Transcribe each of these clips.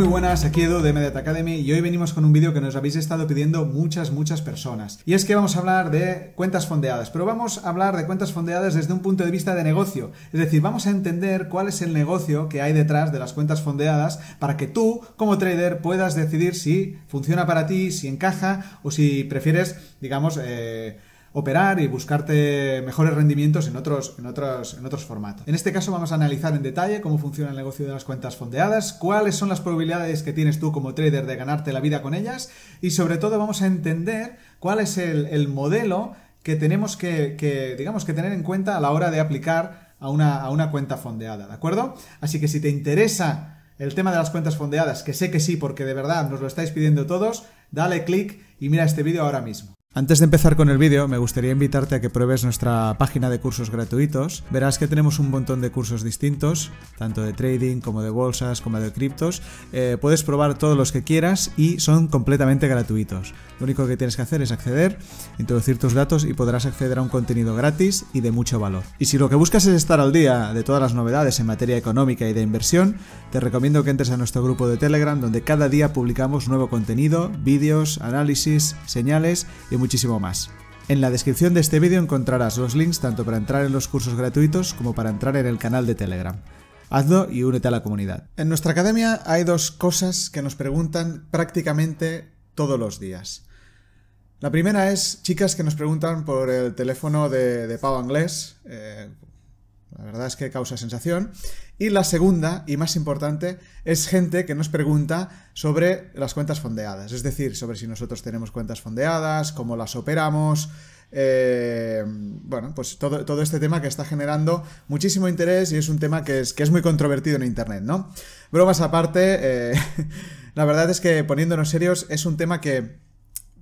Muy buenas, aquí Edu de Mediat Academy y hoy venimos con un vídeo que nos habéis estado pidiendo muchas, muchas personas. Y es que vamos a hablar de cuentas fondeadas, pero vamos a hablar de cuentas fondeadas desde un punto de vista de negocio. Es decir, vamos a entender cuál es el negocio que hay detrás de las cuentas fondeadas para que tú, como trader, puedas decidir si funciona para ti, si encaja o si prefieres, digamos, eh, operar y buscarte mejores rendimientos en otros, en, otros, en otros formatos. En este caso vamos a analizar en detalle cómo funciona el negocio de las cuentas fondeadas, cuáles son las probabilidades que tienes tú como trader de ganarte la vida con ellas y sobre todo vamos a entender cuál es el, modelo que tenemos que, digamos, que tener en cuenta a la hora de aplicar a una, a una cuenta fondeada, ¿de acuerdo? Así que si te interesa el tema de las cuentas fondeadas, que sé que sí, porque de verdad nos lo estáis pidiendo todos, dale click y mira este vídeo ahora mismo. Antes de empezar con el vídeo, me gustaría invitarte a que pruebes nuestra página de cursos gratuitos. Verás que tenemos un montón de cursos distintos, tanto de trading como de bolsas, como de criptos. Eh, puedes probar todos los que quieras y son completamente gratuitos. Lo único que tienes que hacer es acceder, introducir tus datos y podrás acceder a un contenido gratis y de mucho valor. Y si lo que buscas es estar al día de todas las novedades en materia económica y de inversión, te recomiendo que entres a nuestro grupo de Telegram donde cada día publicamos nuevo contenido, vídeos, análisis, señales y muchísimo más. En la descripción de este vídeo encontrarás los links tanto para entrar en los cursos gratuitos como para entrar en el canal de Telegram. Hazlo y únete a la comunidad. En nuestra academia hay dos cosas que nos preguntan prácticamente todos los días. La primera es chicas que nos preguntan por el teléfono de, de Pau. Eh, la verdad es que causa sensación. Y la segunda, y más importante, es gente que nos pregunta sobre las cuentas fondeadas. Es decir, sobre si nosotros tenemos cuentas fondeadas, cómo las operamos. Eh, bueno, pues todo, todo, este tema que está generando muchísimo interés y es un tema que es, que es muy controvertido en Internet, ¿no? Bromas aparte, eh, la verdad es que poniéndonos serios es un tema que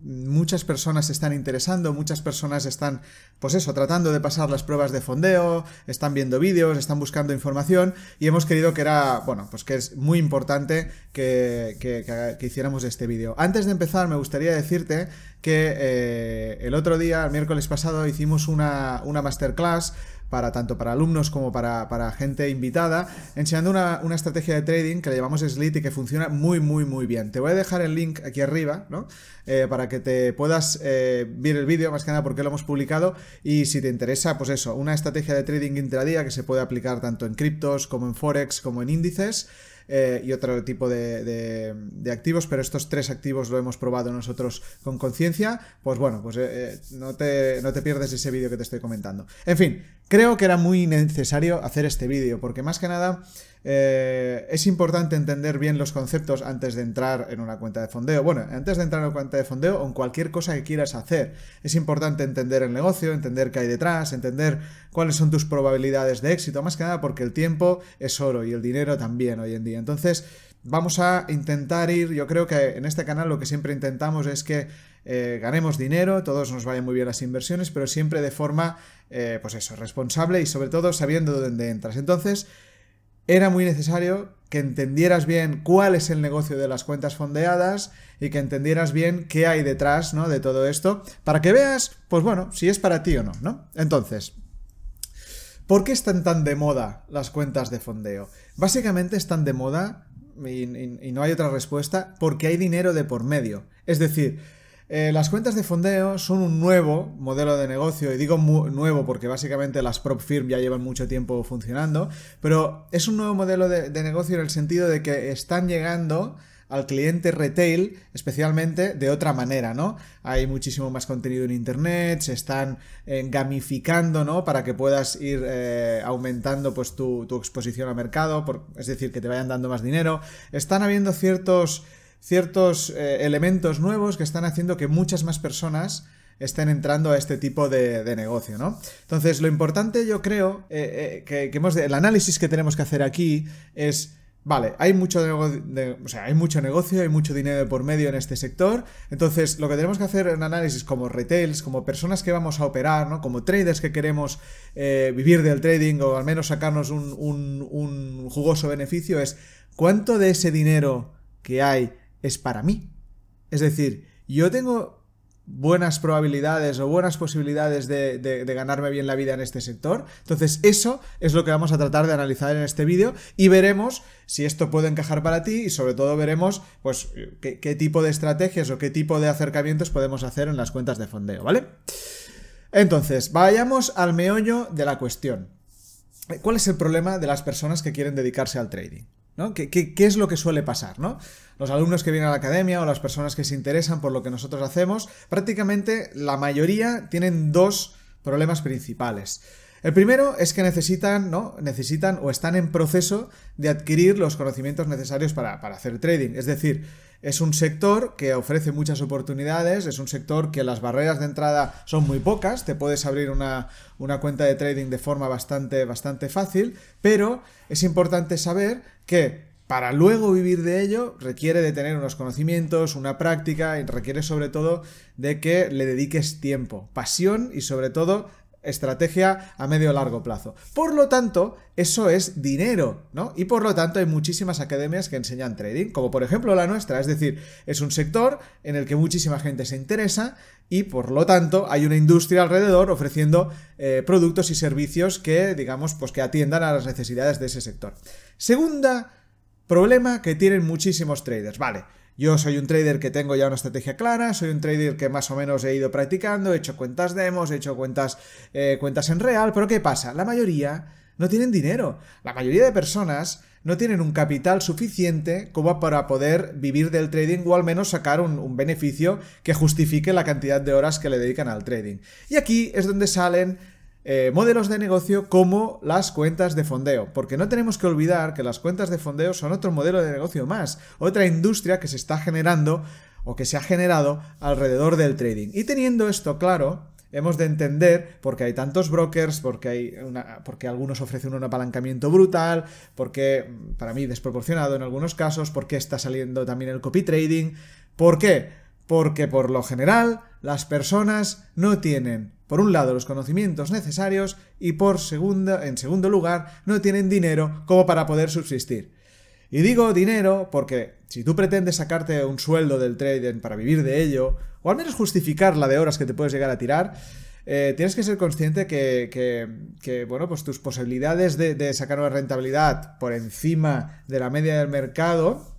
muchas personas están interesando, muchas personas están, pues eso, tratando de pasar las pruebas de fondeo, están viendo vídeos, están buscando información y hemos querido que era, bueno, pues que es muy importante que, que, hiciéramos este vídeo. Antes de empezar, me gustaría decirte que eh, el otro día, el miércoles pasado, hicimos una, una masterclass para tanto para alumnos como para, gente invitada, enseñando una, estrategia de trading que le llamamos Slit y que funciona muy, muy, muy bien. Te voy a dejar el link aquí arriba, ¿no? Eh, para que te puedas eh, ver el vídeo, más que nada porque lo hemos publicado, y si te interesa, pues eso, una estrategia de trading intradía que se puede aplicar tanto en criptos como en forex como en índices. Eh, y otro tipo de, activos, pero estos tres activos lo hemos probado nosotros con conciencia, pues bueno, pues no, te, no te pierdes ese vídeo que te estoy comentando. En fin, Creo que era muy necesario hacer este vídeo, porque más que nada eh, es importante entender bien los conceptos antes de entrar en una cuenta de fondeo. Bueno, antes de entrar en una cuenta de fondeo o en cualquier cosa que quieras hacer, es importante entender el negocio, entender qué hay detrás, entender cuáles son tus probabilidades de éxito, más que nada porque el tiempo es oro y el dinero también hoy en día. Entonces, vamos a intentar ir, yo creo que en este canal lo que siempre intentamos es que eh, ganemos dinero, todos nos vayan muy bien las inversiones, pero siempre de forma, eh, pues eso, responsable y sobre todo sabiendo dónde entras. Entonces, era muy necesario que entendieras bien cuál es el negocio de las cuentas fondeadas y que entendieras bien qué hay detrás ¿no? de todo esto, para que veas, pues bueno, si es para ti o no, ¿no? Entonces, ¿por qué están tan de moda las cuentas de fondeo? Básicamente están de moda, y no hay otra respuesta, porque hay dinero de por medio. Es decir, eh, las cuentas de fondeo son un nuevo modelo de negocio, y digo nuevo porque básicamente las prop firm ya llevan mucho tiempo funcionando, pero es un nuevo modelo de, negocio en el sentido de que están llegando al cliente retail, especialmente de otra manera, ¿no? Hay muchísimo más contenido en internet, se están eh, gamificando, ¿no? Para que puedas ir eh, aumentando pues tu, exposición al mercado, es decir, que te vayan dando más dinero. Están habiendo ciertos ciertos eh, elementos nuevos que están haciendo que muchas más personas estén entrando a este tipo de, negocio, ¿no? Entonces, lo importante yo creo eh, eh, que, hemos el análisis que tenemos que hacer aquí es Vale, hay mucho, o sea, hay mucho negocio, hay mucho dinero por medio en este sector. Entonces, lo que tenemos que hacer en análisis como retails, como personas que vamos a operar, ¿no? como traders que queremos vivir del trading o al menos sacarnos un jugoso beneficio, es cuánto de ese dinero que hay es para mí. Es decir, yo tengo buenas probabilidades o buenas posibilidades de, ganarme bien la vida en este sector. Entonces eso es lo que vamos a tratar de analizar en este vídeo y veremos si esto puede encajar para ti y sobre todo veremos pues qué, qué, tipo de estrategias o qué tipo de acercamientos podemos hacer en las cuentas de fondeo, ¿vale? Entonces, vayamos al meollo de la cuestión. ¿Cuál es el problema de las personas que quieren dedicarse al trading? ¿Qué, es lo que suele pasar? ¿no? Los alumnos que vienen a la academia o las personas que se interesan por lo que nosotros hacemos, prácticamente la mayoría tienen dos problemas principales. El primero es que necesitan, ¿no? Necesitan o están en proceso de adquirir los conocimientos necesarios para hacer trading. Es decir, es un sector que ofrece muchas oportunidades, es un sector que las barreras de entrada son muy pocas, te puedes abrir una, cuenta de trading de forma bastante, bastante fácil, pero es importante saber que para luego vivir de ello requiere de tener unos conocimientos, una práctica y requiere sobre todo de que le dediques tiempo, pasión y sobre todo estrategia a medio largo plazo. Por lo tanto, eso es dinero, ¿no? Y por lo tanto hay muchísimas academias que enseñan trading, como por ejemplo la nuestra, es decir, es un sector en el que muchísima gente se interesa y por lo tanto hay una industria alrededor ofreciendo eh, productos y servicios que, digamos, pues que atiendan a las necesidades de ese sector. Segunda problema que tienen muchísimos traders, vale. Yo soy un trader que tengo ya una estrategia clara, soy un trader que más o menos he ido practicando, he hecho cuentas demos, he hecho cuentas, eh, cuentas en real, pero ¿qué pasa? La mayoría no tienen dinero. La mayoría de personas no tienen un capital suficiente como para poder vivir del trading o al menos sacar un, un, beneficio que justifique la cantidad de horas que le dedican al trading. Y aquí es donde salen eh, modelos de negocio como las cuentas de fondeo, porque no tenemos que olvidar que las cuentas de fondeo son otro modelo de negocio más, otra industria que se está generando o que se ha generado alrededor del trading. Y teniendo esto claro, hemos de entender por qué hay tantos brokers, porque, hay una, porque algunos ofrecen un apalancamiento brutal, porque para mí desproporcionado en algunos casos, por qué está saliendo también el copy trading, ¿por qué? Porque por lo general las personas no tienen por un lado, los conocimientos necesarios y por segunda, en segundo lugar, no tienen dinero como para poder subsistir. Y digo dinero porque si tú pretendes sacarte un sueldo del trading para vivir de ello, o al menos justificar la de horas que te puedes llegar a tirar, eh, tienes que ser consciente que, que, bueno, pues tus posibilidades de, de sacar una rentabilidad por encima de la media del mercado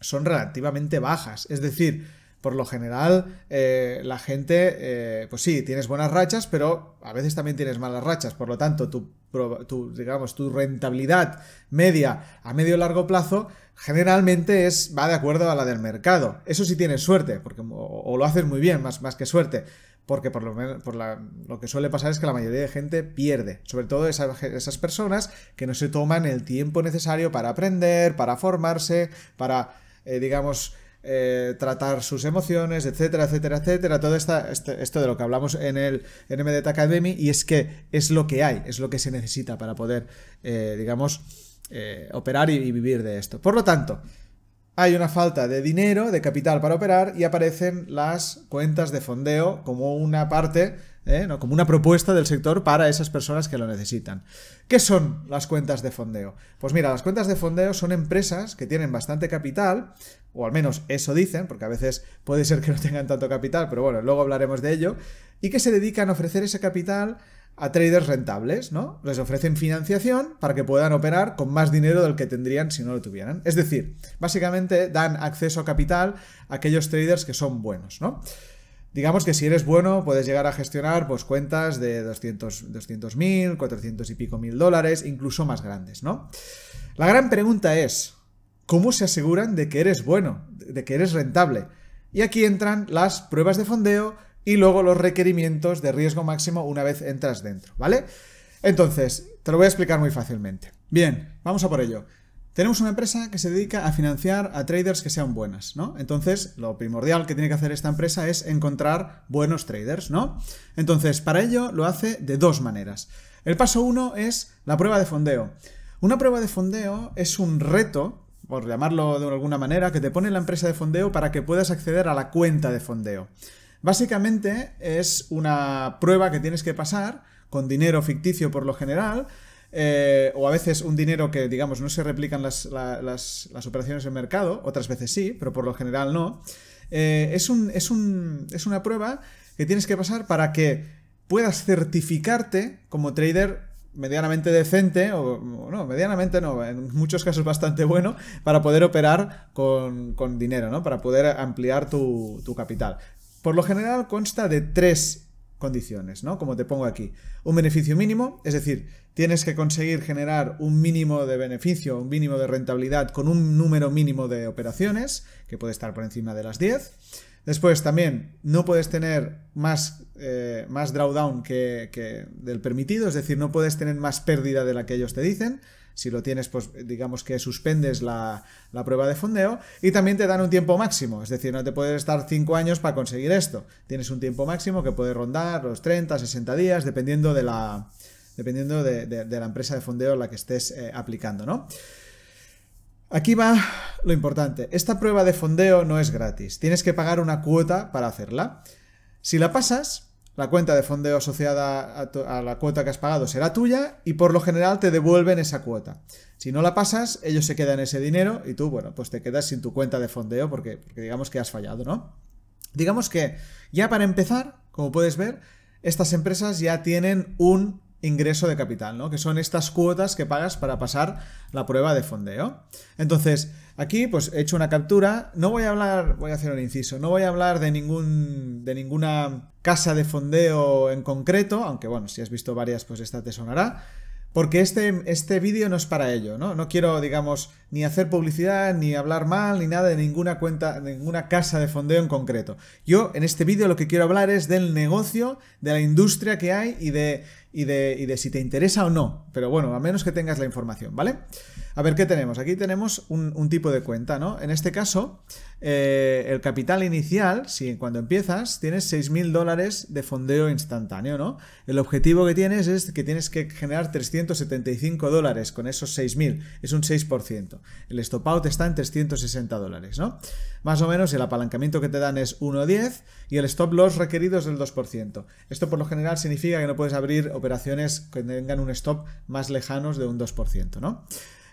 son relativamente bajas. Es decir, por lo general eh, la gente, eh, pues sí, tienes buenas rachas, pero a veces también tienes malas rachas. Por lo tanto, tu, digamos, tu rentabilidad media a medio largo plazo generalmente es, va de acuerdo a la del mercado. Eso sí tienes suerte, porque, o, lo haces muy bien, más, más que suerte. Porque por, lo, por lo que suele pasar es que la mayoría de gente pierde, sobre todo esas personas que no se toman el tiempo necesario para aprender, para formarse, para, eh, digamos, eh, tratar sus emociones, etcétera, etcétera, etcétera. Todo este, esto de lo que hablamos en el en Academy y es que es lo que hay, es lo que se necesita para poder, eh, digamos, eh, operar y, vivir de esto. Por lo tanto, hay una falta de dinero, de capital para operar y aparecen las cuentas de fondeo como una parte ¿eh? como una propuesta del sector para esas personas que lo necesitan. ¿Qué son las cuentas de fondeo? Pues mira, las cuentas de fondeo son empresas que tienen bastante capital, o al menos eso dicen, porque a veces puede ser que no tengan tanto capital, pero bueno, luego hablaremos de ello, y que se dedican a ofrecer ese capital a traders rentables, ¿no? Les ofrecen financiación para que puedan operar con más dinero del que tendrían si no lo tuvieran. Es decir, básicamente dan acceso a capital a aquellos traders que son buenos, ¿no? Digamos que si eres bueno puedes llegar a gestionar pues, cuentas de 200 200.000, 400 y pico mil dólares, incluso más grandes, ¿no? La gran pregunta es, ¿cómo se aseguran de que eres bueno, de que eres rentable? Y aquí entran las pruebas de fondeo y luego los requerimientos de riesgo máximo una vez entras dentro, ¿vale? Entonces, te lo voy a explicar muy fácilmente. Bien, vamos a por ello. Tenemos una empresa que se dedica a financiar a traders que sean buenas, ¿no? Entonces, lo primordial que tiene que hacer esta empresa es encontrar buenos traders, ¿no? Entonces, para ello lo hace de dos maneras. El paso uno es la prueba de fondeo. Una prueba de fondeo es un reto por llamarlo de alguna manera, que te pone la empresa de fondeo para que puedas acceder a la cuenta de fondeo. Básicamente es una prueba que tienes que pasar con dinero ficticio por lo general, eh, o a veces un dinero que, digamos, no se replican las, las, operaciones en mercado, otras veces sí, pero por lo general no. Eh, es, un, es, un, es una prueba que tienes que pasar para que puedas certificarte como trader medianamente decente, o no, medianamente no, en muchos casos bastante bueno, para poder operar con, dinero, ¿no? Para poder ampliar tu, tu, capital. Por lo general consta de tres condiciones, ¿no? Como te pongo aquí. Un beneficio mínimo, es decir, tienes que conseguir generar un mínimo de beneficio, un mínimo de rentabilidad con un número mínimo de operaciones, que puede estar por encima de las 10. Después también no puedes tener más, eh, más drawdown que, que, del permitido, es decir, no puedes tener más pérdida de la que ellos te dicen. Si lo tienes, pues digamos que suspendes la, la, prueba de fondeo y también te dan un tiempo máximo, es decir, no te puedes estar 5 años para conseguir esto. Tienes un tiempo máximo que puede rondar los 30, 60 días, dependiendo de la, dependiendo de, la empresa de fondeo a la que estés eh, aplicando, ¿no? Aquí va lo importante. Esta prueba de fondeo no es gratis. Tienes que pagar una cuota para hacerla. Si la pasas, la cuenta de fondeo asociada a, la cuota que has pagado será tuya y por lo general te devuelven esa cuota. Si no la pasas, ellos se quedan ese dinero y tú, bueno, pues te quedas sin tu cuenta de fondeo porque, digamos que has fallado, ¿no? Digamos que ya para empezar, como puedes ver, estas empresas ya tienen un ingreso de capital, ¿no? Que son estas cuotas que pagas para pasar la prueba de fondeo. Entonces, aquí pues he hecho una captura, no voy a hablar, voy a hacer un inciso, no voy a hablar de ningún de ninguna casa de fondeo en concreto, aunque bueno, si has visto varias pues esta te sonará. Porque este, este vídeo no es para ello, ¿no? No quiero, digamos, ni hacer publicidad, ni hablar mal, ni nada de ninguna cuenta, ninguna casa de fondeo en concreto. Yo, en este vídeo, lo que quiero hablar es del negocio, de la industria que hay y de, y de, y de si te interesa o no. Pero bueno, a menos que tengas la información, ¿vale? A ver, ¿qué tenemos? Aquí tenemos un, tipo de cuenta, ¿no? En este caso, eh, el capital inicial, si cuando empiezas, tienes 6.000 dólares de fondeo instantáneo, ¿no? El objetivo que tienes es que tienes que generar 375 dólares con esos 6.000, es un 6%. El stop out está en 360 dólares, ¿no? Más o menos el apalancamiento que te dan es 1,10 y el stop loss requerido es del 2%. Esto por lo general significa que no puedes abrir operaciones que tengan un stop más lejanos de un 2%, ¿no?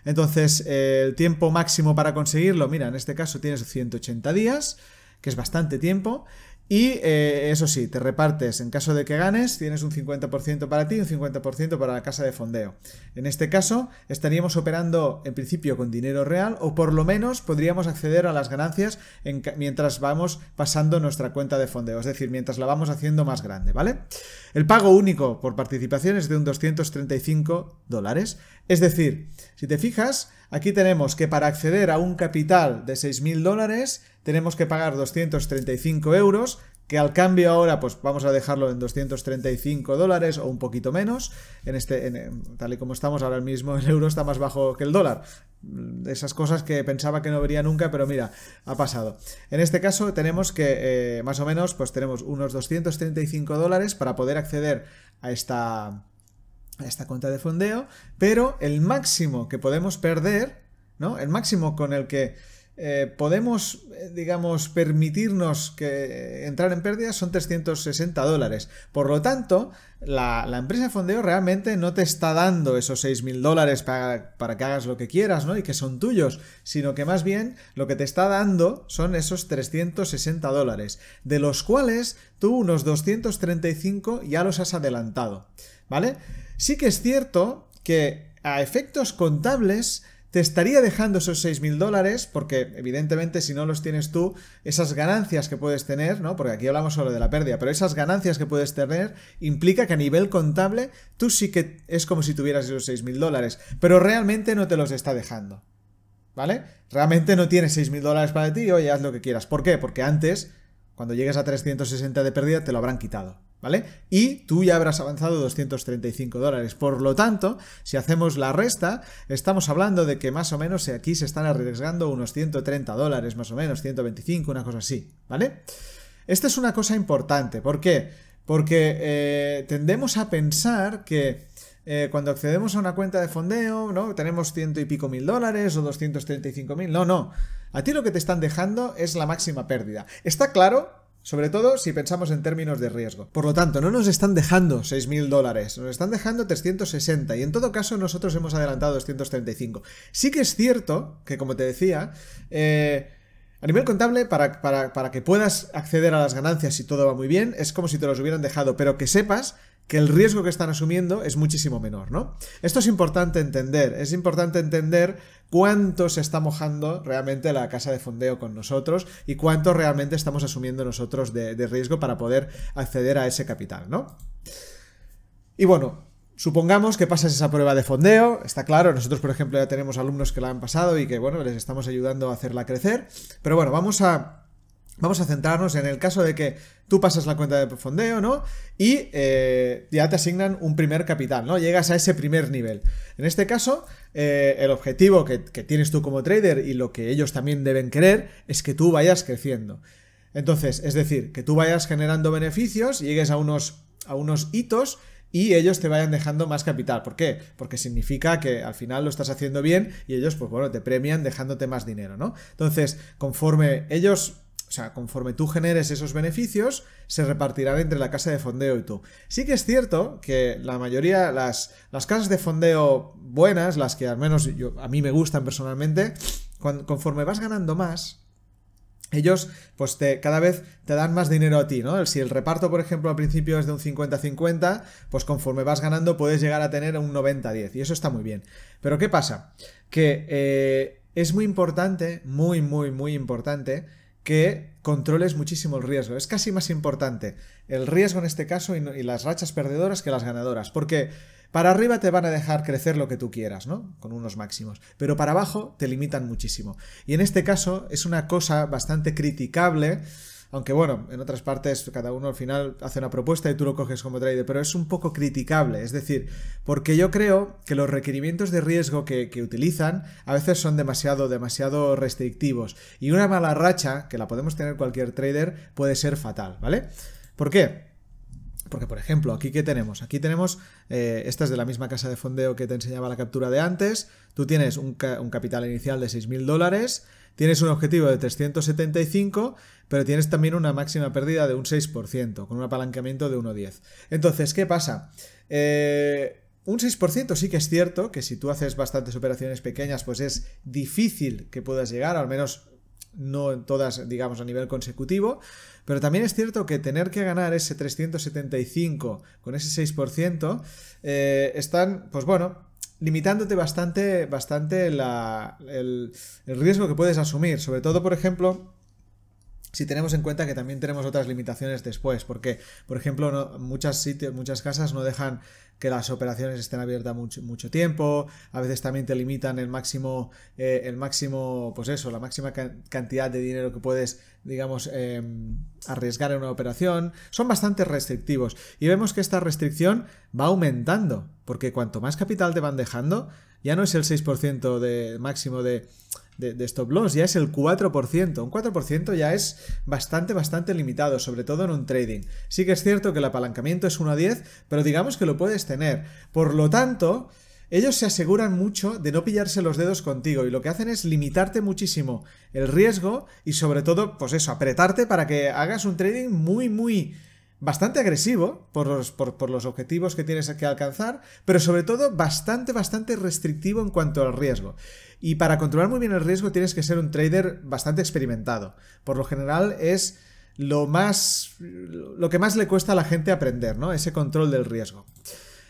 Entonces, el tiempo máximo para conseguirlo, mira, en este caso tienes 180 días, que es bastante tiempo, y eh, eso sí, te repartes, en caso de que ganes, tienes un 50% para ti y un 50% para la casa de fondeo. En este caso, estaríamos operando en principio con dinero real o por lo menos podríamos acceder a las ganancias mientras vamos pasando nuestra cuenta de fondeo, es decir, mientras la vamos haciendo más grande, ¿vale? El pago único por participación es de un 235 dólares. Es decir, si te fijas, aquí tenemos que para acceder a un capital de 6.000 dólares tenemos que pagar 235 euros, que al cambio ahora pues vamos a dejarlo en 235 dólares o un poquito menos. En este, tal y como estamos ahora mismo, el euro está más bajo que el dólar. Esas cosas que pensaba que no vería nunca, pero mira, ha pasado. En este caso tenemos que, eh, más o menos, pues tenemos unos 235 dólares para poder acceder a esta a esta cuenta de fondeo, pero el máximo que podemos perder, ¿no? El máximo con el que eh, podemos, eh, digamos, permitirnos que entrar en pérdidas son 360 dólares. Por lo tanto, la, empresa de fondeo realmente no te está dando esos 6.000 dólares para, para, que hagas lo que quieras, ¿no? Y que son tuyos, sino que más bien lo que te está dando son esos 360 dólares, de los cuales tú unos 235 ya los has adelantado, ¿vale? Sí que es cierto que a efectos contables te estaría dejando esos 6.000 dólares, porque evidentemente si no los tienes tú, esas ganancias que puedes tener, ¿no? Porque aquí hablamos solo de la pérdida, pero esas ganancias que puedes tener implica que a nivel contable tú sí que es como si tuvieras esos 6.000 dólares, pero realmente no te los está dejando. ¿Vale? Realmente no tienes 6.000 dólares para ti oye, haz lo que quieras. ¿Por qué? Porque antes, cuando llegues a 360 de pérdida, te lo habrán quitado. ¿Vale? Y tú ya habrás avanzado 235 dólares. Por lo tanto, si hacemos la resta, estamos hablando de que más o menos aquí se están arriesgando unos 130 dólares, más o menos, 125, una cosa así, ¿vale? Esta es una cosa importante. ¿Por qué? Porque eh, tendemos a pensar que eh, cuando accedemos a una cuenta de fondeo, ¿no? Tenemos ciento y pico mil dólares o 235 mil. No, no. A ti lo que te están dejando es la máxima pérdida. Está claro sobre todo si pensamos en términos de riesgo. Por lo tanto, no nos están dejando 6.000 dólares, nos están dejando 360 y en todo caso nosotros hemos adelantado 235. Sí que es cierto que, como te decía, eh, a nivel contable, para, para, que puedas acceder a las ganancias y todo va muy bien, es como si te los hubieran dejado, pero que sepas que el riesgo que están asumiendo es muchísimo menor, ¿no? Esto es importante entender, es importante entender cuánto se está mojando realmente la casa de fondeo con nosotros y cuánto realmente estamos asumiendo nosotros de, de riesgo para poder acceder a ese capital, ¿no? Y bueno, Supongamos que pasas esa prueba de fondeo, está claro, nosotros por ejemplo ya tenemos alumnos que la han pasado y que bueno, les estamos ayudando a hacerla crecer, pero bueno, vamos a, vamos a centrarnos en el caso de que tú pasas la cuenta de fondeo, ¿no? Y eh, ya te asignan un primer capital, ¿no? Llegas a ese primer nivel. En este caso, eh, el objetivo que, tienes tú como trader y lo que ellos también deben querer es que tú vayas creciendo. Entonces, es decir, que tú vayas generando beneficios, llegues a unos, a unos hitos y ellos te vayan dejando más capital. ¿Por qué? Porque significa que al final lo estás haciendo bien y ellos, pues bueno, te premian dejándote más dinero, ¿no? Entonces, conforme ellos o sea, conforme tú generes esos beneficios, se repartirán entre la casa de fondeo y tú. Sí que es cierto que la mayoría, las, las casas de fondeo buenas, las que al menos yo, a mí me gustan personalmente, conforme vas ganando más, ellos pues cada vez te dan más dinero a ti, ¿no? Si el reparto, por ejemplo, al principio es de un 50-50, pues conforme vas ganando puedes llegar a tener un 90-10 y eso está muy bien. Pero ¿qué pasa? Que eh, es muy importante, muy, muy, muy importante que controles muchísimo el riesgo. Es casi más importante el riesgo en este caso y, y las rachas perdedoras que las ganadoras. Porque para arriba te van a dejar crecer lo que tú quieras, ¿no? Con unos máximos. Pero para abajo te limitan muchísimo. Y en este caso es una cosa bastante criticable. Aunque bueno, en otras partes cada uno al final hace una propuesta y tú lo coges como trader, pero es un poco criticable. Es decir, porque yo creo que los requerimientos de riesgo que, utilizan a veces son demasiado, demasiado restrictivos. Y una mala racha, que la podemos tener cualquier trader, puede ser fatal, ¿vale? ¿Por qué? Porque, por ejemplo, aquí ¿qué tenemos? Aquí tenemos, eh, esta es de la misma casa de fondeo que te enseñaba la captura de antes, tú tienes un, capital inicial de 6.000 dólares, tienes un objetivo de 375, pero tienes también una máxima pérdida de un 6%, con un apalancamiento de 1,10. Entonces, ¿qué pasa? Eh, un 6% sí que es cierto que si tú haces bastantes operaciones pequeñas, pues es difícil que puedas llegar, al menos no todas, digamos, a nivel consecutivo, pero también es cierto que tener que ganar ese 375 con ese 6%, eh, están, pues bueno, limitándote bastante, bastante el, el riesgo que puedes asumir. Sobre todo, por ejemplo, si tenemos en cuenta que también tenemos otras limitaciones después, porque, por ejemplo, muchas sitios, muchas casas no dejan que las operaciones estén abiertas mucho, mucho tiempo, a veces también te limitan el máximo, eh, el máximo, pues eso, la máxima cantidad de dinero que puedes, digamos, em, arriesgar en una operación, son bastante restrictivos y vemos que esta restricción va aumentando, porque cuanto más capital te van dejando, ya no es el 6% de máximo de de, stop loss, ya es el 4%. Un 4% ya es bastante, bastante limitado, sobre todo en un trading. Sí que es cierto que el apalancamiento es 1 a 10, pero digamos que lo puedes tener. Por lo tanto, ellos se aseguran mucho de no pillarse los dedos contigo y lo que hacen es limitarte muchísimo el riesgo y sobre todo, pues eso, apretarte para que hagas un trading muy, muy bastante agresivo por los, objetivos que tienes que alcanzar, pero sobre todo bastante, bastante restrictivo en cuanto al riesgo. Y para controlar muy bien el riesgo tienes que ser un trader bastante experimentado. Por lo general es lo más. lo que más le cuesta a la gente aprender, ¿no? Ese control del riesgo.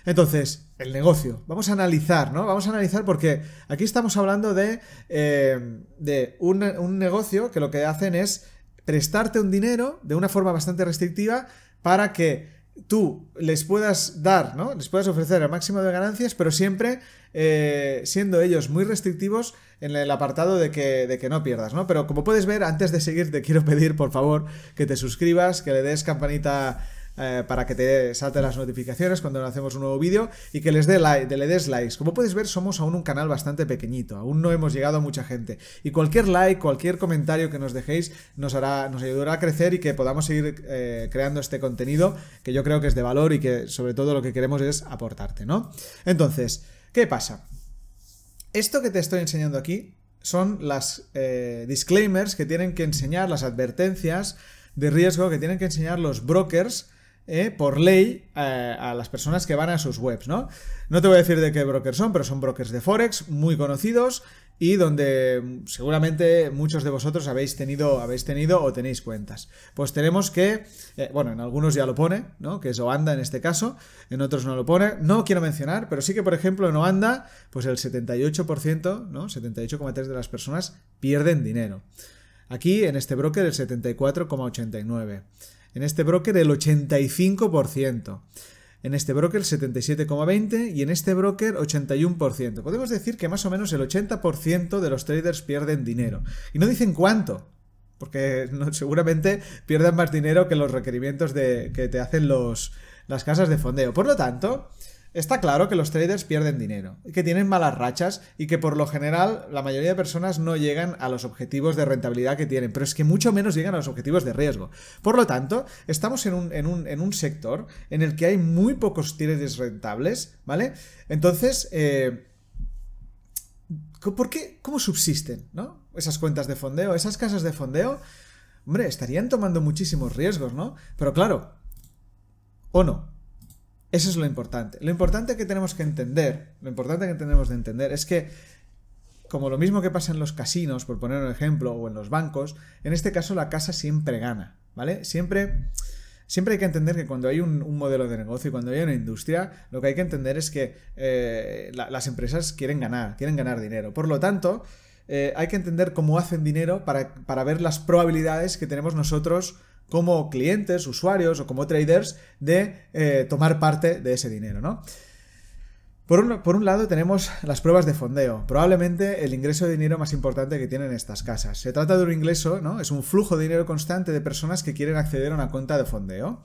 Entonces, el negocio. Vamos a analizar, ¿no? Vamos a analizar porque aquí estamos hablando de, eh, un negocio que lo que hacen es prestarte un dinero de una forma bastante restrictiva para que tú les puedas dar, ¿no? Les puedas ofrecer el máximo de ganancias, pero siempre eh, siendo ellos muy restrictivos en el apartado de que, de que no pierdas, ¿no? Pero como puedes ver, antes de seguir, te quiero pedir, por favor, que te suscribas, que le des campanita eh, para que te salten las notificaciones cuando hacemos un nuevo vídeo y que les dé like, le des likes. Como puedes ver, somos aún un canal bastante pequeñito, aún no hemos llegado a mucha gente. Y cualquier like, cualquier comentario que nos dejéis nos ayudará a crecer y que podamos seguir eh, creando este contenido que yo creo que es de valor y que sobre todo lo que queremos es aportarte, ¿no? Entonces, ¿qué pasa? Esto que te estoy enseñando aquí son las eh, disclaimers que tienen que enseñar, las advertencias de riesgo que tienen que enseñar los brokers eh, por ley eh, a las personas que van a sus webs, ¿no? No te voy a decir de qué brokers son, pero son brokers de Forex muy conocidos y donde mm, seguramente muchos de vosotros habéis tenido, habéis tenido o tenéis cuentas. Pues tenemos que, eh, bueno, en algunos ya lo pone, ¿no? Que es Oanda en este caso, en otros no lo pone. No quiero mencionar, pero sí que, por ejemplo, en Oanda, pues el 78%, ¿no? 78,3% de las personas pierden dinero. Aquí, en este broker, el 74,89%. En este broker el 85%. En este broker el 77,20% y en este broker 81%. Podemos decir que más o menos el 80% de los traders pierden dinero. Y no dicen cuánto, porque seguramente pierden más dinero que los requerimientos de, que te hacen los, las casas de fondeo. Por lo tanto, Está claro que los traders pierden dinero, que tienen malas rachas y que por lo general la mayoría de personas no llegan a los objetivos de rentabilidad que tienen, pero es que mucho menos llegan a los objetivos de riesgo. Por lo tanto, estamos en un, sector en el que hay muy pocos traders rentables, ¿vale? Entonces, eh, ¿por qué? ¿Cómo subsisten, ¿no? Esas cuentas de fondeo, esas casas de fondeo, hombre, estarían tomando muchísimos riesgos, ¿no? Pero claro, o no, eso es lo importante. Lo importante que tenemos que entender, lo importante que tenemos de entender es que, como lo mismo que pasa en los casinos, por poner un ejemplo, o en los bancos, en este caso la casa siempre gana, ¿vale? Siempre, siempre hay que entender que cuando hay un, modelo de negocio y cuando hay una industria, lo que hay que entender es que eh, las empresas quieren ganar, quieren ganar dinero. Por lo tanto, eh, hay que entender cómo hacen dinero para, para ver las probabilidades que tenemos nosotros como clientes, usuarios o como traders de eh, tomar parte de ese dinero, ¿no? Por un, por un, lado tenemos las pruebas de fondeo, probablemente el ingreso de dinero más importante que tienen estas casas. Se trata de un ingreso, ¿no? Es un flujo de dinero constante de personas que quieren acceder a una cuenta de fondeo.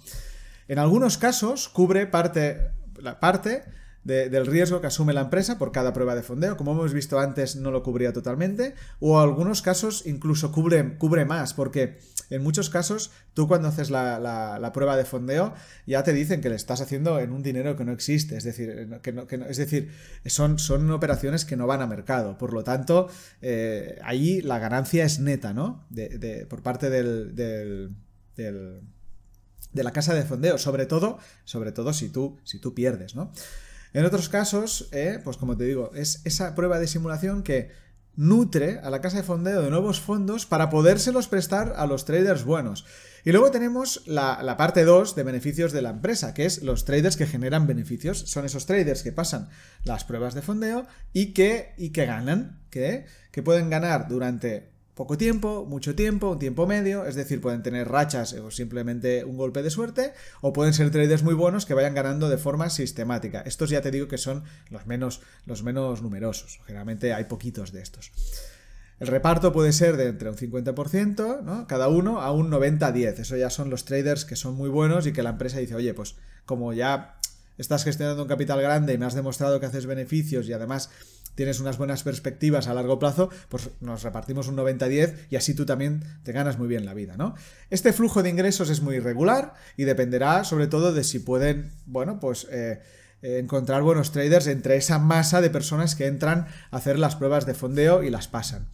En algunos casos cubre parte, la parte del riesgo que asume la empresa por cada prueba de fondeo. Como hemos visto antes, no lo cubría totalmente. O algunos casos incluso cubre, cubre más, porque en muchos casos tú cuando haces la, prueba de fondeo ya te dicen que le estás haciendo en un dinero que no existe. Es decir, que es decir son, son operaciones que no van a mercado. Por lo tanto, eh, ahí la ganancia es neta, ¿no? De, por parte del, del, de la casa de fondeo, sobre todo, sobre todo si tú, si tú pierdes, ¿no? En otros casos, eh, pues como te digo, es esa prueba de simulación que nutre a la casa de fondeo de nuevos fondos para podérselos prestar a los traders buenos. Y luego tenemos la, parte 2 de beneficios de la empresa, que es los traders que generan beneficios. Son esos traders que pasan las pruebas de fondeo y que, y que ganan, que, que pueden ganar durante poco tiempo, mucho tiempo, un tiempo medio, es decir, pueden tener rachas o simplemente un golpe de suerte, o pueden ser traders muy buenos que vayan ganando de forma sistemática. Estos ya te digo que son los menos, los menos numerosos, generalmente hay poquitos de estos. El reparto puede ser de entre un 50%, ¿no? Cada uno a un 90-10. Eso ya son los traders que son muy buenos y que la empresa dice, oye, pues como ya estás gestionando un capital grande y me has demostrado que haces beneficios y además tienes unas buenas perspectivas a largo plazo, pues nos repartimos un 90-10 y así tú también te ganas muy bien la vida, ¿no? Este flujo de ingresos es muy irregular y dependerá sobre todo de si pueden, bueno, pues... Eh, encontrar buenos traders entre esa masa de personas que entran a hacer las pruebas de fondeo y las pasan.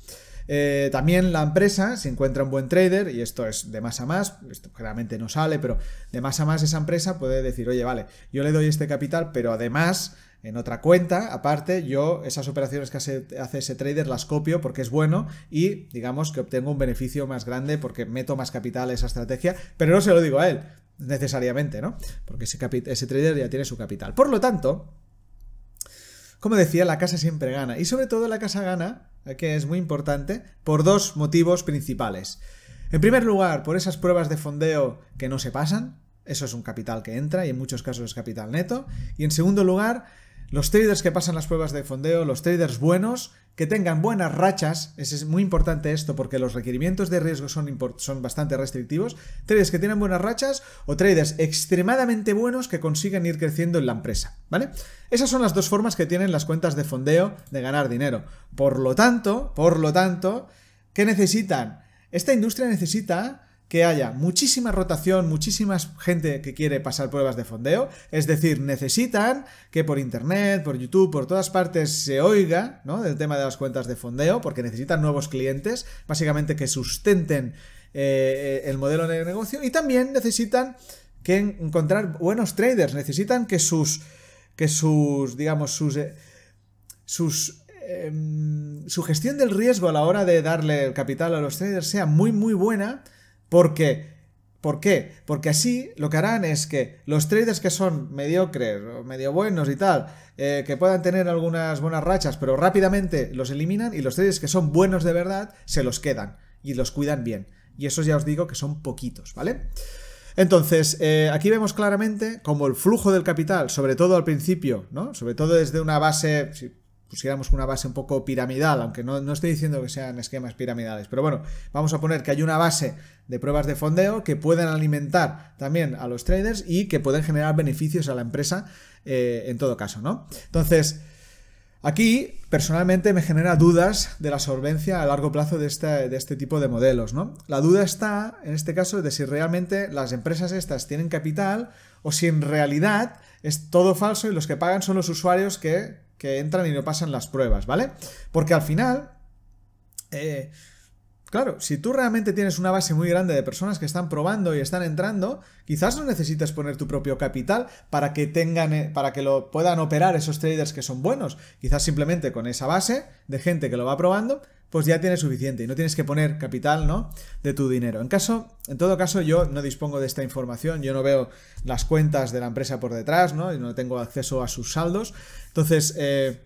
Eh, también la empresa, si encuentra un buen trader, y esto es de más a más, esto generalmente no sale, pero de más a más esa empresa puede decir, oye, vale, yo le doy este capital, pero además en otra cuenta, aparte, yo esas operaciones que hace, ese trader las copio porque es bueno y digamos que obtengo un beneficio más grande porque meto más capital a esa estrategia, pero no se lo digo a él necesariamente, ¿no? Porque ese, ese trader ya tiene su capital. Por lo tanto, como decía, la casa siempre gana. Y sobre todo la casa gana, que es muy importante, por dos motivos principales. En primer lugar, por esas pruebas de fondeo que no se pasan. Eso es un capital que entra y en muchos casos es capital neto. Y en segundo lugar, los traders que pasan las pruebas de fondeo, los traders buenos, que tengan buenas rachas, es muy importante esto porque los requerimientos de riesgo son, son bastante restrictivos, traders que tienen buenas rachas o traders extremadamente buenos que consiguen ir creciendo en la empresa, ¿vale? Esas son las dos formas que tienen las cuentas de fondeo de ganar dinero. Por lo tanto, por lo tanto, ¿qué necesitan? Esta industria necesita que haya muchísima rotación, muchísima gente que quiere pasar pruebas de fondeo, es decir, necesitan que por internet, por YouTube, por todas partes se oiga ¿no? del tema de las cuentas de fondeo, porque necesitan nuevos clientes, básicamente que sustenten eh, el modelo de negocio, y también necesitan que encontrar buenos traders, necesitan que sus, que sus, digamos, sus, eh, sus em, su gestión del riesgo a la hora de darle el capital a los traders sea muy, muy buena, porque, ¿por qué? Porque así lo que harán es que los traders que son mediocres o medio buenos y tal, eh, que puedan tener algunas buenas rachas, pero rápidamente los eliminan y los traders que son buenos de verdad se los quedan y los cuidan bien. Y esos ya os digo que son poquitos, ¿vale? Entonces, eh, aquí vemos claramente como el flujo del capital, sobre todo al principio, ¿no? Sobre todo desde una base, pusiéramos una base un poco piramidal, aunque no, no, estoy diciendo que sean esquemas piramidales, pero bueno, vamos a poner que hay una base de pruebas de fondeo que pueden alimentar también a los traders y que pueden generar beneficios a la empresa eh, en todo caso, ¿no? Entonces, aquí personalmente me genera dudas de la solvencia a largo plazo de este, de este tipo de modelos, ¿no? La duda está, en este caso, de si realmente las empresas estas tienen capital o si en realidad es todo falso y los que pagan son los usuarios que que entran y no pasan las pruebas, ¿vale? Porque al final, eh, claro, si tú realmente tienes una base muy grande de personas que están probando y están entrando, quizás no necesites poner tu propio capital para que tengan, eh, para que lo puedan operar esos traders que son buenos. Quizás simplemente con esa base de gente que lo va probando, pues ya tienes suficiente y no tienes que poner capital, ¿no? De tu dinero. En caso, en todo caso, yo no dispongo de esta información, yo no veo las cuentas de la empresa por detrás, ¿no? Y no tengo acceso a sus saldos. Entonces, eh,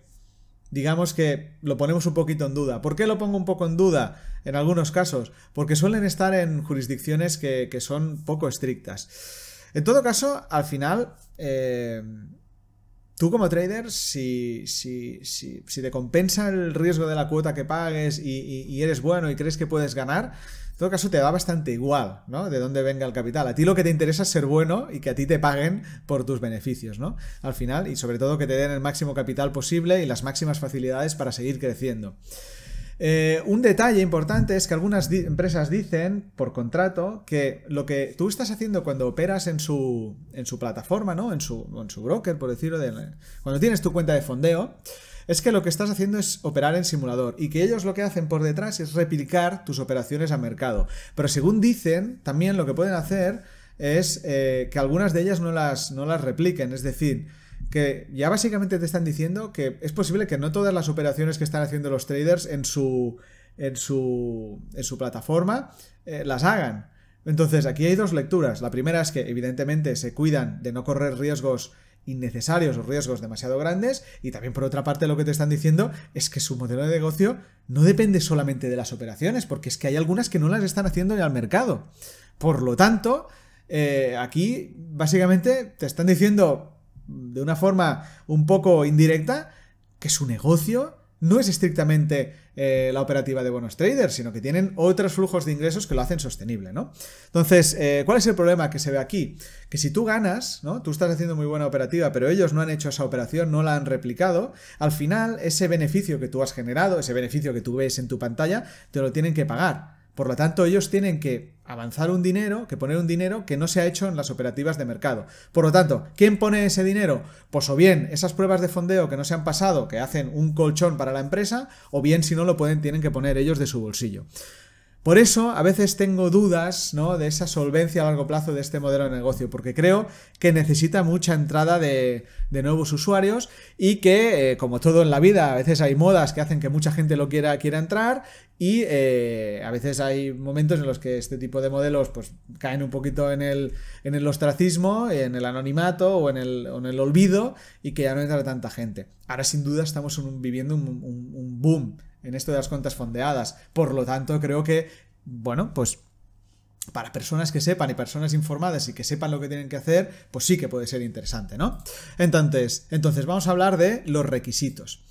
digamos que lo ponemos un poquito en duda. ¿Por qué lo pongo un poco en duda? En algunos casos, porque suelen estar en jurisdicciones que, son poco estrictas. En todo caso, al final, eh, tú como trader, si, si, si, si, te compensa el riesgo de la cuota que pagues y, eres bueno y crees que puedes ganar, en todo caso te da bastante igual, ¿no? De dónde venga el capital. A ti lo que te interesa es ser bueno y que a ti te paguen por tus beneficios, ¿no? Al final, y sobre todo que te den el máximo capital posible y las máximas facilidades para seguir creciendo. Eh, un detalle importante es que algunas empresas dicen por contrato que lo que tú estás haciendo cuando operas en su, en su plataforma, ¿no? En su, en su broker, por decirlo, de, cuando tienes tu cuenta de fondeo, es que lo que estás haciendo es operar en simulador y que ellos lo que hacen por detrás es replicar tus operaciones a mercado. Pero según dicen, también lo que pueden hacer es eh, que algunas de ellas no las, no las repliquen, es decir, que ya básicamente te están diciendo que es posible que no todas las operaciones que están haciendo los traders en su, en su, en su plataforma eh, las hagan. Entonces, aquí hay dos lecturas. La primera es que evidentemente se cuidan de no correr riesgos innecesarios o riesgos demasiado grandes y también por otra parte lo que te están diciendo es que su modelo de negocio no depende solamente de las operaciones porque es que hay algunas que no las están haciendo ni al mercado. Por lo tanto, eh, aquí básicamente te están diciendo de una forma un poco indirecta que su negocio no es estrictamente eh, la operativa de buenos traders, sino que tienen otros flujos de ingresos que lo hacen sostenible, ¿no? Entonces, eh, ¿cuál es el problema que se ve aquí? Que si tú ganas, ¿no? Tú estás haciendo muy buena operativa, pero ellos no han hecho esa operación, no la han replicado, al final ese beneficio que tú has generado, ese beneficio que tú ves en tu pantalla, te lo tienen que pagar. Por lo tanto, ellos tienen que avanzar un dinero, que poner un dinero que no se ha hecho en las operativas de mercado. Por lo tanto, ¿quién pone ese dinero? Pues o bien esas pruebas de fondeo que no se han pasado, que hacen un colchón para la empresa, o bien si no lo pueden, tienen que poner ellos de su bolsillo. Por eso a veces tengo dudas ¿no? de esa solvencia a largo plazo de este modelo de negocio, porque creo que necesita mucha entrada de, nuevos usuarios y que, eh, como todo en la vida, a veces hay modas que hacen que mucha gente lo quiera, quiera entrar y eh, a veces hay momentos en los que este tipo de modelos pues, caen un poquito en el, ostracismo, en el anonimato o en el, olvido y que ya no entra tanta gente. Ahora sin duda estamos viviendo un boom en esto de las cuentas fondeadas. Por lo tanto, creo que, bueno, pues para personas que sepan y personas informadas y que sepan lo que tienen que hacer, pues sí que puede ser interesante, ¿no? Entonces, entonces vamos a hablar de los requisitos.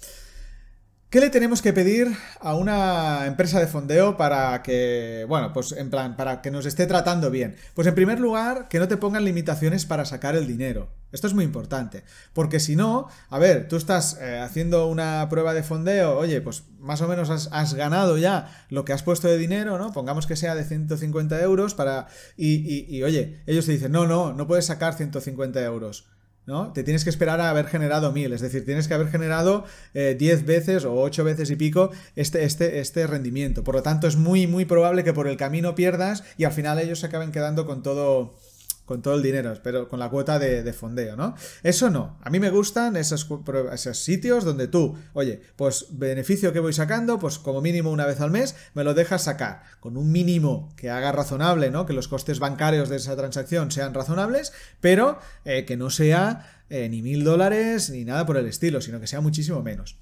¿Qué le tenemos que pedir a una empresa de fondeo para que, bueno, pues en plan, para que nos esté tratando bien? Pues en primer lugar, que no te pongan limitaciones para sacar el dinero. Esto es muy importante, porque si no, a ver, tú estás eh, haciendo una prueba de fondeo, oye, pues más o menos has, ganado ya lo que has puesto de dinero, ¿no? Pongamos que sea de 150 euros para... Y, y oye, ellos te dicen, no, no, no puedes sacar 150 euros. ¿No? Te tienes que esperar a haber generado mil, es decir, tienes que haber generado 10 eh, veces o 8 veces y pico este, este, este rendimiento. Por lo tanto, es muy, muy probable que por el camino pierdas y al final ellos se acaben quedando con todo, con todo el dinero, pero con la cuota de, fondeo, ¿no? Eso no. A mí me gustan esos, esos, sitios donde tú, oye, pues beneficio que voy sacando, pues como mínimo una vez al mes, me lo dejas sacar, con un mínimo que haga razonable, ¿no? Que los costes bancarios de esa transacción sean razonables, pero eh, que no sea eh, ni mil dólares ni nada por el estilo, sino que sea muchísimo menos.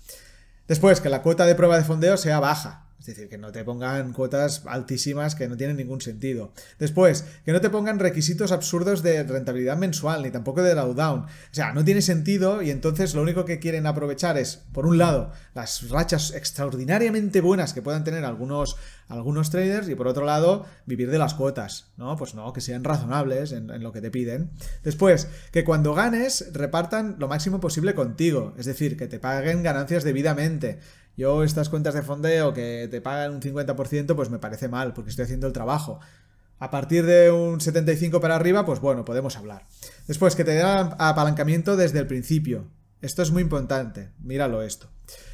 Después, que la cuota de prueba de fondeo sea baja. Es decir, que no te pongan cuotas altísimas que no tienen ningún sentido. Después, que no te pongan requisitos absurdos de rentabilidad mensual, ni tampoco de drawdown. O sea, no tiene sentido y entonces lo único que quieren aprovechar es, por un lado, las rachas extraordinariamente buenas que puedan tener algunos, algunos traders y por otro lado, vivir de las cuotas, ¿no? Pues no, que sean razonables en, en lo que te piden. Después, que cuando ganes repartan lo máximo posible contigo, es decir, que te paguen ganancias debidamente. Yo estas cuentas de fondeo que te pagan un 50%, pues me parece mal, porque estoy haciendo el trabajo. A partir de un 75 para arriba, pues bueno, podemos hablar. Después, que te den apalancamiento desde el principio. Esto es muy importante, míralo esto.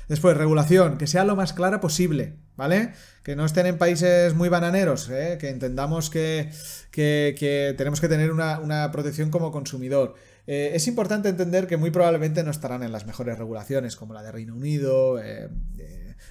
Después, regulación, que sea lo más clara posible, ¿vale? Que no estén en países muy bananeros, ¿eh? que entendamos que, tenemos que tener una, una protección como consumidor. Eh, es importante entender que muy probablemente no estarán en las mejores regulaciones, como la de Reino Unido, eh,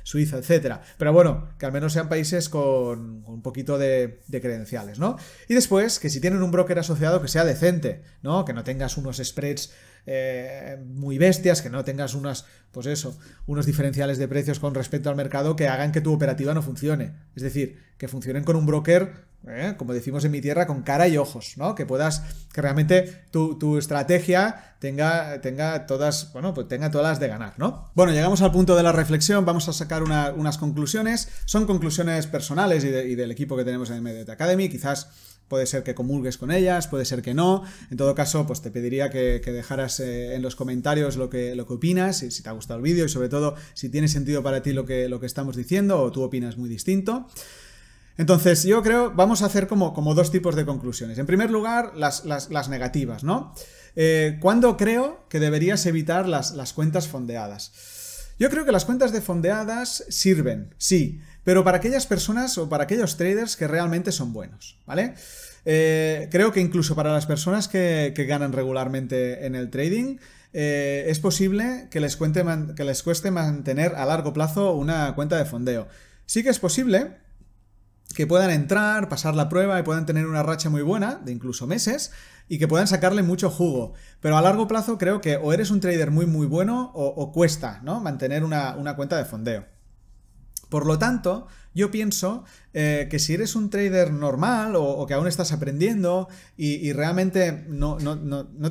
Suiza, etc. Pero bueno, que al menos sean países con, un poquito de, credenciales, ¿no? Y después, que si tienen un broker asociado, que sea decente, ¿no? Que no tengas unos spreads eh, muy bestias, que no tengas unas, pues eso, unos diferenciales de precios con respecto al mercado que hagan que tu operativa no funcione. Es decir, que funcionen con un broker ¿eh? como decimos en mi tierra, con cara y ojos, ¿no? Que puedas, que realmente tu, estrategia tenga, tenga todas, bueno, pues tenga todas las de ganar, ¿no? Bueno, llegamos al punto de la reflexión, vamos a sacar unas conclusiones, son conclusiones personales y, del equipo que tenemos en MDT Academy, quizás puede ser que comulgues con ellas, puede ser que no. En todo caso, pues te pediría que, dejaras eh, en los comentarios lo que, lo que opinas, si, si te ha gustado el vídeo y sobre todo si tiene sentido para ti lo que, lo que estamos diciendo o tú opinas muy distinto. Entonces, yo creo, vamos a hacer como, como dos tipos de conclusiones. En primer lugar, las, negativas, ¿no? Eh, ¿Cuándo creo que deberías evitar las, las cuentas fondeadas? Yo creo que las cuentas de fondeadas sirven, sí, pero para aquellas personas o para aquellos traders que realmente son buenos, ¿vale? Eh, creo que incluso para las personas que, ganan regularmente en el trading, eh, es posible que les, que les cueste mantener a largo plazo una cuenta de fondeo. Sí que es posible, que puedan entrar, pasar la prueba y puedan tener una racha muy buena, de incluso meses, y que puedan sacarle mucho jugo. Pero a largo plazo creo que o eres un trader muy muy bueno o, cuesta, ¿no? Mantener una, cuenta de fondeo. Por lo tanto, yo pienso eh, que si eres un trader normal o, que aún estás aprendiendo y, realmente no,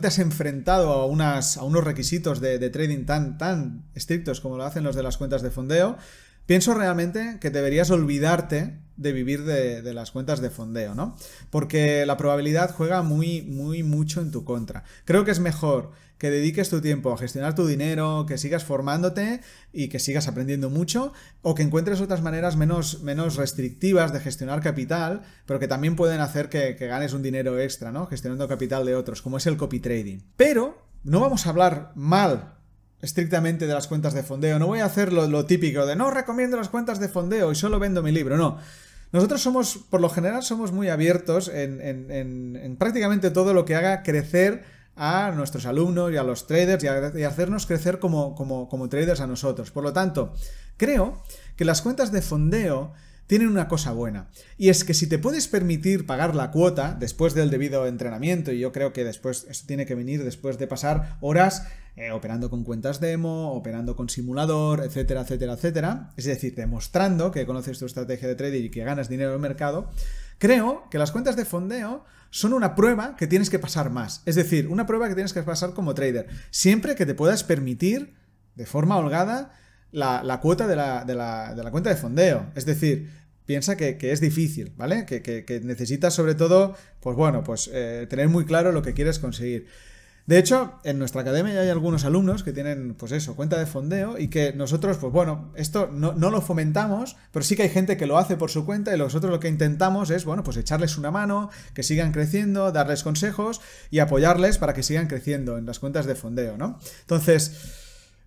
te has enfrentado a, unas, a unos requisitos de, de, trading tan, tan estrictos como lo hacen los de las cuentas de fondeo, pienso realmente que deberías olvidarte de vivir de, las cuentas de fondeo, ¿no? Porque la probabilidad juega muy, muy, mucho en tu contra. Creo que es mejor que dediques tu tiempo a gestionar tu dinero, que sigas formándote y que sigas aprendiendo mucho, o que encuentres otras maneras menos, menos restrictivas de gestionar capital, pero que también pueden hacer que, ganes un dinero extra, ¿no? Gestionando capital de otros, como es el copy trading. Pero no vamos a hablar mal estrictamente de las cuentas de fondeo. No voy a hacer lo, típico de no recomiendo las cuentas de fondeo y solo vendo mi libro. No. Nosotros somos, por lo general, somos muy abiertos en, prácticamente todo lo que haga crecer a nuestros alumnos y a los traders y, hacernos crecer como, como, como traders a nosotros. Por lo tanto, creo que las cuentas de fondeo tienen una cosa buena. Y es que si te puedes permitir pagar la cuota después del debido entrenamiento, y yo creo que después, eso tiene que venir después de pasar horas eh, operando con cuentas demo, operando con simulador, etcétera, etcétera, etcétera. Es decir, demostrando que conoces tu estrategia de trading y que ganas dinero en el mercado. Creo que las cuentas de fondeo son una prueba que tienes que pasar más. Es decir, una prueba que tienes que pasar como trader. Siempre que te puedas permitir, de forma holgada, la, cuota de la, cuenta de fondeo. Es decir, piensa que, es difícil, ¿vale? Que, necesitas sobre todo, pues bueno, pues eh, tener muy claro lo que quieres conseguir. De hecho, en nuestra academia ya hay algunos alumnos que tienen, pues eso, cuenta de fondeo y que nosotros, pues bueno, esto no, lo fomentamos, pero sí que hay gente que lo hace por su cuenta y nosotros lo que intentamos es, bueno, pues echarles una mano, que sigan creciendo, darles consejos y apoyarles para que sigan creciendo en las cuentas de fondeo, ¿no? Entonces,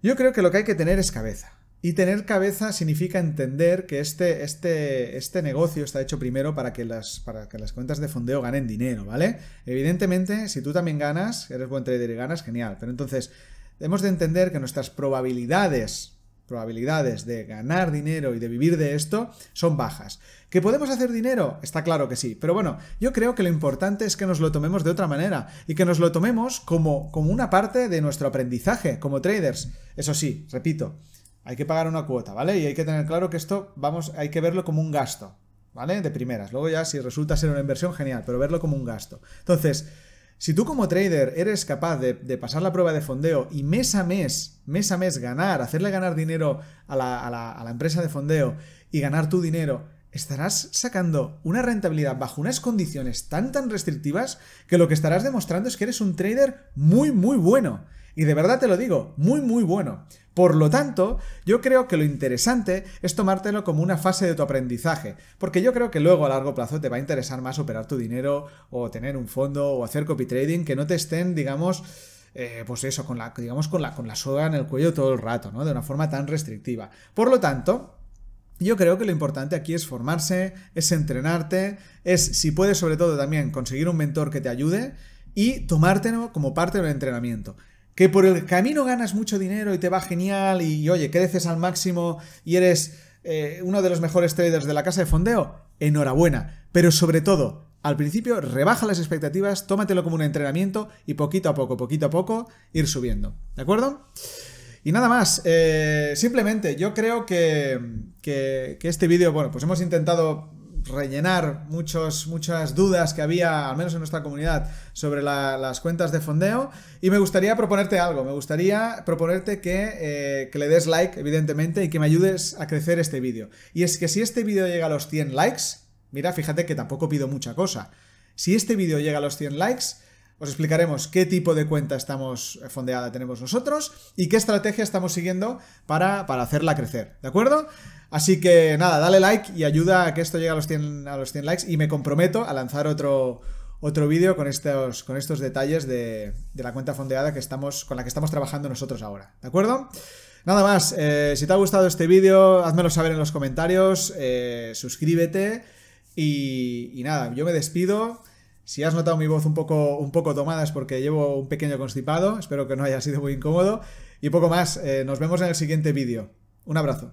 yo creo que lo que hay que tener es cabeza. Y tener cabeza significa entender que este, este, este negocio está hecho primero para que, las, para que las cuentas de fondeo ganen dinero, ¿vale? Evidentemente, si tú también ganas, eres buen trader y ganas, genial. Pero entonces, hemos de entender que nuestras probabilidades probabilidades de ganar dinero y de vivir de esto son bajas. ¿Que podemos hacer dinero? Está claro que sí. Pero bueno, yo creo que lo importante es que nos lo tomemos de otra manera y que nos lo tomemos como, como una parte de nuestro aprendizaje como traders. Eso sí, repito, hay que pagar una cuota, ¿vale? Y hay que tener claro que esto, vamos, hay que verlo como un gasto, ¿vale? De primeras. Luego ya si resulta ser una inversión, genial, pero verlo como un gasto. Entonces, si tú como trader eres capaz de, pasar la prueba de fondeo y mes a mes, mes a mes ganar, hacerle ganar dinero a la, a la empresa de fondeo y ganar tu dinero, estarás sacando una rentabilidad bajo unas condiciones tan tan restrictivas que lo que estarás demostrando es que eres un trader muy muy bueno. Y de verdad te lo digo, muy muy bueno. Por lo tanto, yo creo que lo interesante es tomártelo como una fase de tu aprendizaje, porque yo creo que luego a largo plazo te va a interesar más operar tu dinero o tener un fondo o hacer copy trading que no te estén, digamos, eh, pues eso, con la, digamos, con la, con la soga en el cuello todo el rato, ¿no? De una forma tan restrictiva. Por lo tanto, yo creo que lo importante aquí es formarse, es entrenarte, es, si puedes, sobre todo también conseguir un mentor que te ayude y tomártelo como parte del entrenamiento. Que por el camino ganas mucho dinero y te va genial y, oye, creces al máximo y eres eh, uno de los mejores traders de la casa de fondeo, enhorabuena. Pero sobre todo, al principio rebaja las expectativas, tómatelo como un entrenamiento y poquito a poco, poquito a poco, ir subiendo. ¿De acuerdo? Y nada más, eh, simplemente yo creo que, que este vídeo, bueno, pues hemos intentado rellenar muchos, muchas dudas que había, al menos en nuestra comunidad, sobre las cuentas de fondeo. Y me gustaría proponerte algo, me gustaría proponerte eh, que, le des like, evidentemente, y que me ayudes a crecer este vídeo. Y es que si este vídeo llega a los 100 likes, mira, fíjate que tampoco pido mucha cosa. Si este vídeo llega a los 100 likes, os explicaremos qué tipo de cuenta estamos eh, fondeada tenemos nosotros y qué estrategia estamos siguiendo para, para hacerla crecer, ¿de acuerdo? Así que nada, dale like y ayuda a que esto llegue a los 100, a los 100 likes y me comprometo a lanzar otro, otro vídeo con estos, con estos detalles de, la cuenta fondeada que estamos, con la que estamos trabajando nosotros ahora, ¿de acuerdo? Nada más, eh, si te ha gustado este vídeo, házmelo saber en los comentarios, eh, suscríbete y, y, nada, yo me despido. Si has notado mi voz un poco, un poco tomada es porque llevo un pequeño constipado, espero que no haya sido muy incómodo. Y poco más, eh, nos vemos en el siguiente vídeo. Un abrazo.